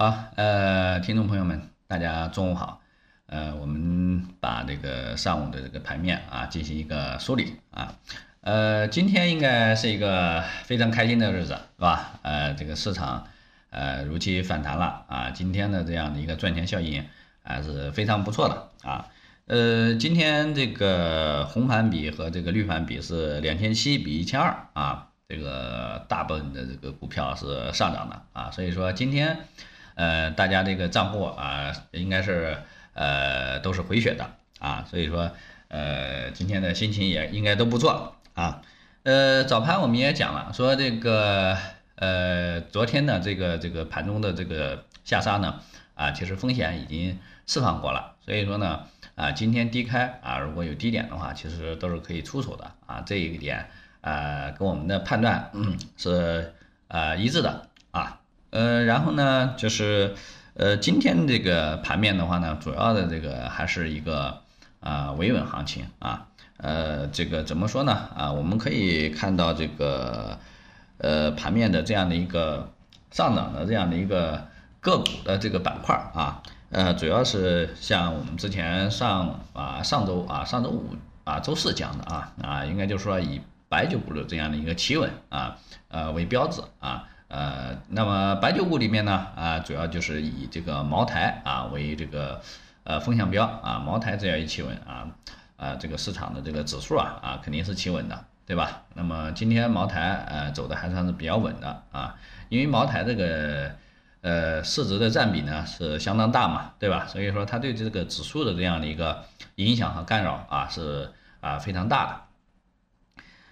好，呃，听众朋友们，大家中午好。呃，我们把这个上午的这个盘面啊进行一个梳理啊。呃，今天应该是一个非常开心的日子，是吧？呃，这个市场呃如期反弹了啊。今天的这样的一个赚钱效应还是非常不错的啊。呃，今天这个红盘比和这个绿盘比是两千七比一千二啊。这个大部分的这个股票是上涨的啊，所以说今天，呃，大家这个账户啊，应该是呃都是回血的啊，所以说呃今天的心情也应该都不错啊。呃，早盘我们也讲了，说这个呃昨天的这个这个盘中的这个下杀呢，啊，其实风险已经释放过了，所以说呢，啊今天低开啊，如果有低点的话，其实都是可以出手的啊，这一点。呃，跟我们的判断嗯是呃一致的，呃，然后呢，就是呃今天这个盘面的话呢，主要的这个还是一个啊维稳行情啊，呃，这个怎么说呢啊？我们可以看到这个呃盘面的这样的一个上涨的这样的一个个股的这个板块啊，呃，主要是像我们之前上啊上周啊上周五啊周四讲的啊啊，应该就是说以白酒股的这样的一个企稳啊，呃为标志啊，呃，那么白酒股里面呢啊，主要就是以这个茅台啊为这个呃风向标啊，茅台只要一企稳啊，啊这个市场的这个指数啊啊肯定是企稳的，对吧？那么今天茅台呃走的还算是比较稳的啊，因为茅台这个呃市值的占比呢是相当大嘛，对吧？所以说它对这个指数的这样的一个影响和干扰啊是啊非常大的。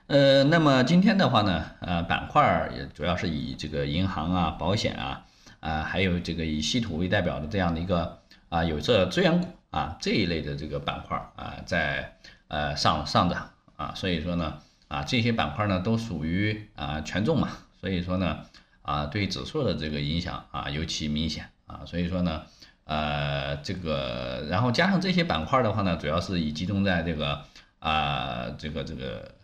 呃，那么今天的话呢，呃，板块儿也主要是以这个银行啊、保险啊，啊，还有这个以稀土为代表的这样的一个啊有色资源股啊这一类的这个板块啊，在呃上上涨啊，所以说呢，啊这些板块呢都属于啊权重嘛，所以说呢，啊对指数的这个影响啊尤其明显啊，所以说呢，呃这个然后加上这些板块的话呢，主要是以集中在这个啊这个这个。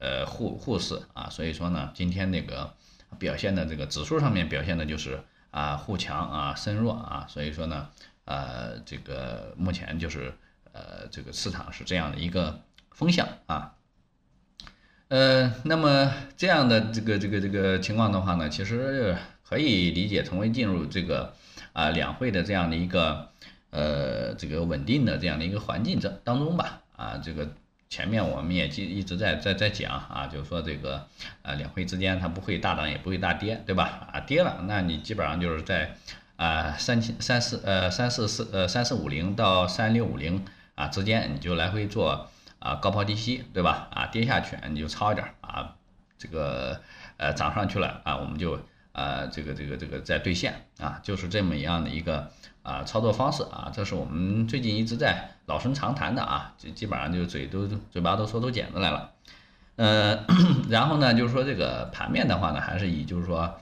呃，沪沪市啊，所以说呢，今天那个表现的这个指数上面表现的就是啊，沪强啊，深弱啊，所以说呢，呃，这个目前就是呃，这个市场是这样的一个风向啊，呃，那么这样的这个这个这个情况的话呢，其实可以理解成为进入这个啊两会的这样的一个呃这个稳定的这样的一个环境这当中吧，啊，这个。前面我们也一一直在在在讲啊，就是说这个呃两会之间它不会大涨也不会大跌，对吧？啊跌了，那你基本上就是在啊三千三四呃三四四呃三四五零到三六五零啊之间，你就来回做啊高抛低吸，对吧？啊跌下去你就抄一点啊，这个呃涨上去了啊我们就啊这个这个这个再兑现啊，就是这么一样的一个。啊，操作方式啊，这是我们最近一直在老生常谈的啊，基基本上就嘴都嘴巴都说出茧子来了，呃，然后呢，就是说这个盘面的话呢，还是以就是说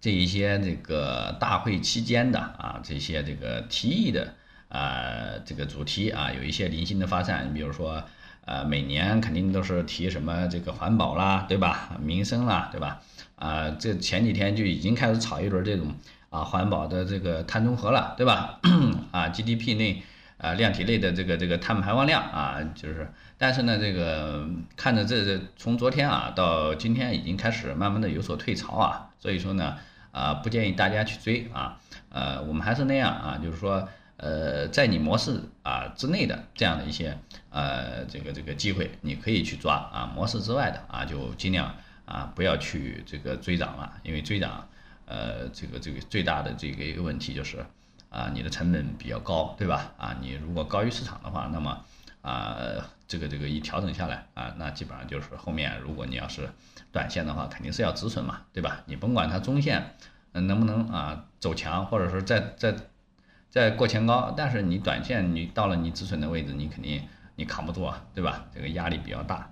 这一些这个大会期间的啊，这些这个提议的啊，这个主题啊，有一些零星的发散，你比如说呃，每年肯定都是提什么这个环保啦，对吧？民生啦，对吧？啊，这前几天就已经开始炒一轮这种。啊，环保的这个碳中和了，对吧？啊，GDP 内啊，量体内的这个这个碳排放量啊，就是，但是呢，这个看着这这从昨天啊到今天已经开始慢慢的有所退潮啊，所以说呢，啊，不建议大家去追啊，呃，我们还是那样啊，就是说，呃，在你模式啊之内的这样的一些呃这个这个机会，你可以去抓啊，模式之外的啊，就尽量啊不要去这个追涨了，因为追涨。呃，这个这个最大的这个一个问题就是，啊，你的成本比较高，对吧？啊，你如果高于市场的话，那么啊，这个这个一调整下来啊，那基本上就是后面如果你要是短线的话，肯定是要止损嘛，对吧？你甭管它中线能不能啊走强，或者说再再再过前高，但是你短线你到了你止损的位置，你肯定你扛不住啊，对吧？这个压力比较大。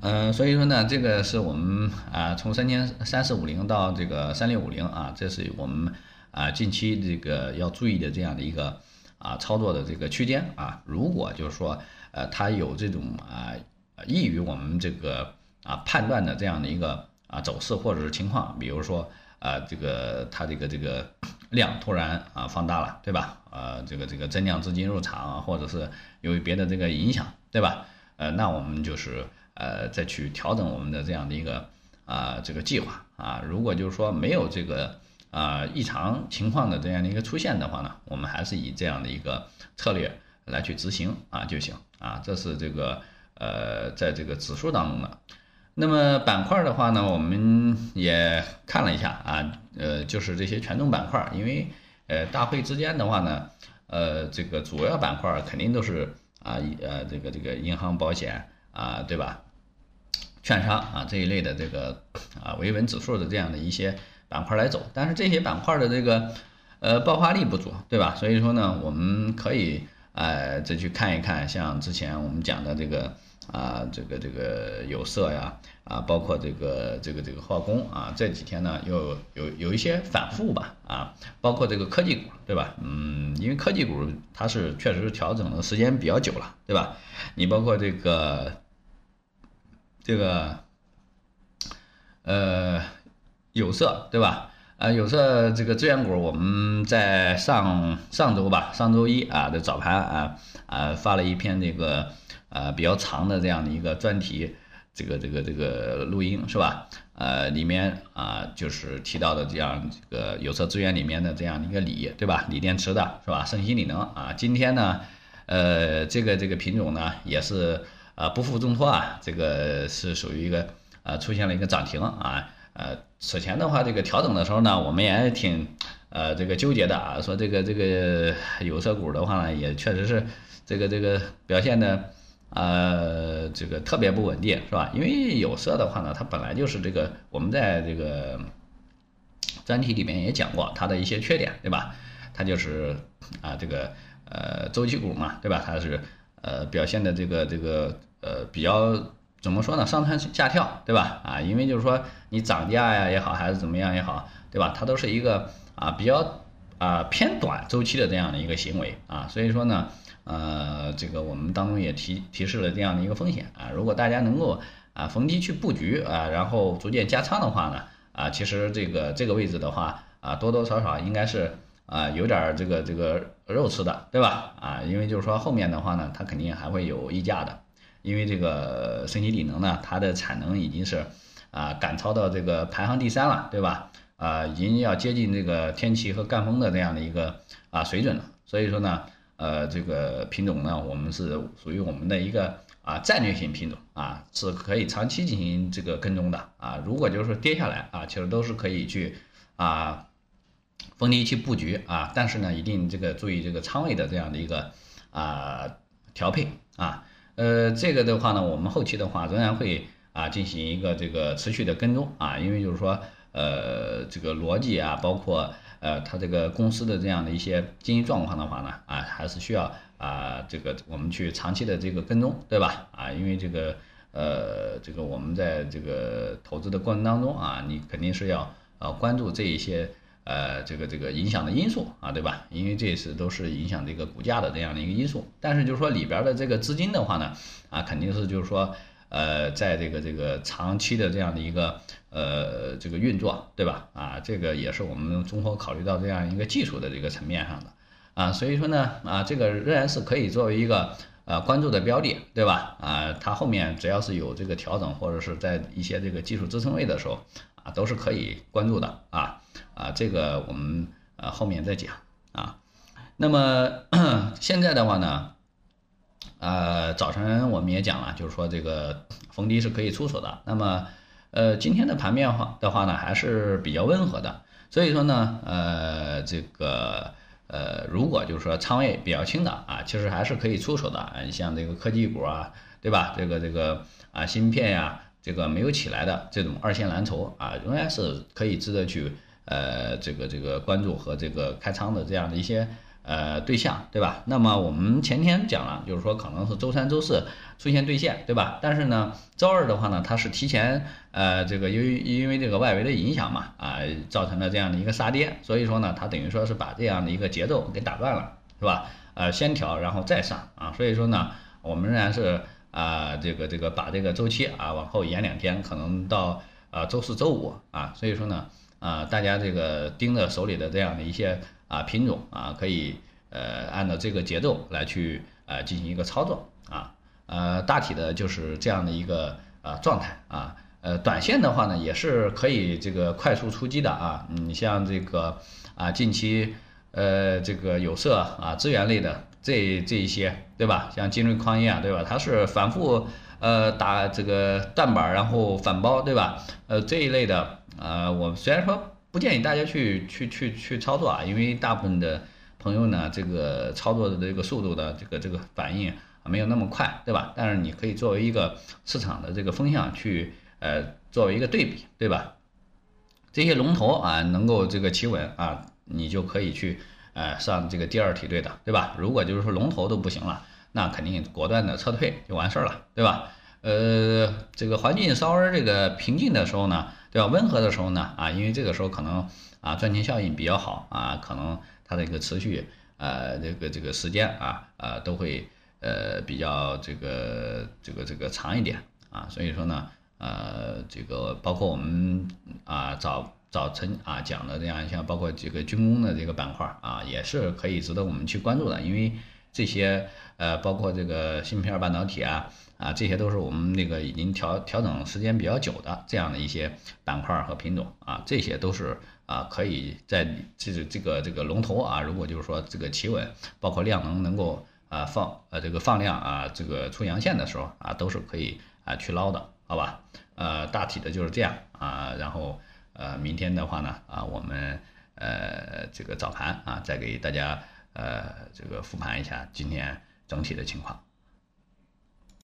嗯，所以说呢，这个是我们啊，从三千三四五零到这个三六五零啊，这是我们啊近期这个要注意的这样的一个啊操作的这个区间啊。如果就是说呃它有这种啊易于我们这个啊判断的这样的一个啊走势或者是情况，比如说啊这个它这个这个量突然啊放大了，对吧？呃，这个这个增量资金入场啊，或者是由于别的这个影响，对吧？呃，那我们就是呃再去调整我们的这样的一个啊这个计划啊。如果就是说没有这个啊异常情况的这样的一个出现的话呢，我们还是以这样的一个策略来去执行啊就行啊。这是这个呃在这个指数当中的。那么板块的话呢，我们也看了一下啊，呃，就是这些权重板块，因为呃大会之间的话呢，呃这个主要板块肯定都是。啊，呃，这个这个银行、保险啊，对吧？券商啊这一类的这个啊维稳指数的这样的一些板块来走，但是这些板块的这个呃爆发力不足，对吧？所以说呢，我们可以呃再去看一看，像之前我们讲的这个。啊，这个这个有色呀，啊，包括这个这个这个化工啊，这几天呢又有有一些反复吧，啊，包括这个科技股，对吧？嗯，因为科技股它是确实是调整的时间比较久了，对吧？你包括这个这个呃有色，对吧？啊，有色这个资源股，我们在上上周吧，上周一啊的早盘啊啊发了一篇这个。呃，比较长的这样的一个专题，这个这个这个录音是吧？呃，里面啊就是提到的这样这个有色资源里面的这样的一个锂，对吧？锂电池的是吧？盛鑫锂能啊，今天呢，呃，这个这个品种呢也是啊不负重托啊，这个是属于一个呃出现了一个涨停啊。呃，此前的话这个调整的时候呢，我们也挺呃这个纠结的啊，说这个这个有色股的话呢，也确实是这个这个表现的。呃，这个特别不稳定，是吧？因为有色的话呢，它本来就是这个，我们在这个专题里面也讲过它的一些缺点，对吧？它就是啊，这个呃周期股嘛，对吧？它是呃表现的这个这个呃比较怎么说呢？上蹿下跳，对吧？啊，因为就是说你涨价呀也好，还是怎么样也好，对吧？它都是一个啊比较啊偏短周期的这样的一个行为啊，所以说呢。呃，这个我们当中也提提示了这样的一个风险啊，如果大家能够啊逢低去布局啊，然后逐渐加仓的话呢，啊，其实这个这个位置的话啊，多多少少应该是啊有点这个这个肉吃的，对吧？啊，因为就是说后面的话呢，它肯定还会有溢价的，因为这个升级锂能呢，它的产能已经是啊赶超到这个排行第三了，对吧？啊，已经要接近这个天齐和赣锋的这样的一个啊水准了，所以说呢。呃，这个品种呢，我们是属于我们的一个啊战略性品种啊，是可以长期进行这个跟踪的啊。如果就是说跌下来啊，其实都是可以去啊逢低去布局啊，但是呢，一定这个注意这个仓位的这样的一个啊调配啊。呃，这个的话呢，我们后期的话仍然会啊进行一个这个持续的跟踪啊，因为就是说呃这个逻辑啊，包括。呃，它这个公司的这样的一些经营状况的话呢，啊，还是需要啊，这个我们去长期的这个跟踪，对吧？啊，因为这个呃，这个我们在这个投资的过程当中啊，你肯定是要呃关注这一些呃这个这个影响的因素啊，对吧？因为这也是都是影响这个股价的这样的一个因素。但是就是说里边的这个资金的话呢，啊，肯定是就是说。呃，在这个这个长期的这样的一个呃这个运作，对吧？啊，这个也是我们综合考虑到这样一个技术的这个层面上的啊，所以说呢，啊，这个仍然是可以作为一个呃关注的标的，对吧？啊，它后面只要是有这个调整或者是在一些这个技术支撑位的时候啊，都是可以关注的啊啊，这个我们呃后面再讲啊。那么 现在的话呢？呃，早晨我们也讲了，就是说这个逢低是可以出手的。那么，呃，今天的盘面话的话呢，还是比较温和的。所以说呢，呃，这个呃，如果就是说仓位比较轻的啊，其实还是可以出手的。你像这个科技股啊，对吧？这个这个啊，芯片呀，这个没有起来的这种二线蓝筹啊，仍然是可以值得去呃，这个这个关注和这个开仓的这样的一些。呃，对象对吧？那么我们前天讲了，就是说可能是周三、周四出现兑现，对吧？但是呢，周二的话呢，它是提前呃，这个由于因为这个外围的影响嘛，啊，造成了这样的一个杀跌，所以说呢，它等于说是把这样的一个节奏给打断了，是吧？呃，先调然后再上啊，所以说呢，我们仍然是啊，这个这个把这个周期啊往后延两天，可能到呃周四周五啊，所以说呢，啊，大家这个盯着手里的这样的一些啊品种啊，可以呃按照这个节奏来去呃进行一个操作啊，呃大体的就是这样的一个啊状态啊，呃短线的话呢也是可以这个快速出击的啊，你像这个啊近期呃这个有色啊资源类的这这一些对吧，像金瑞矿业啊对吧，它是反复呃打这个断板然后反包对吧，呃这一类的。呃，我虽然说不建议大家去去去去操作啊，因为大部分的朋友呢，这个操作的这个速度的这个这个反应没有那么快，对吧？但是你可以作为一个市场的这个风向去呃作为一个对比，对吧？这些龙头啊能够这个企稳啊，你就可以去呃上这个第二梯队的，对吧？如果就是说龙头都不行了，那肯定果断的撤退就完事儿了，对吧？呃，这个环境稍微这个平静的时候呢。对吧？温和的时候呢，啊，因为这个时候可能啊赚钱效应比较好啊，可能它的一个持续呃这个这个时间啊啊都会呃比较这个这个这个长一点啊，所以说呢呃这个包括我们啊早早晨啊讲的这样像包括这个军工的这个板块啊也是可以值得我们去关注的，因为这些呃包括这个芯片半导体啊。啊，这些都是我们那个已经调调整时间比较久的这样的一些板块和品种啊，这些都是啊可以在这个这个这个龙头啊，如果就是说这个企稳，包括量能能够啊放呃这个放量啊，这个出阳线的时候啊，都是可以啊去捞的，好吧？呃，大体的就是这样啊，然后呃明天的话呢啊，我们呃这个早盘啊再给大家呃这个复盘一下今天整体的情况。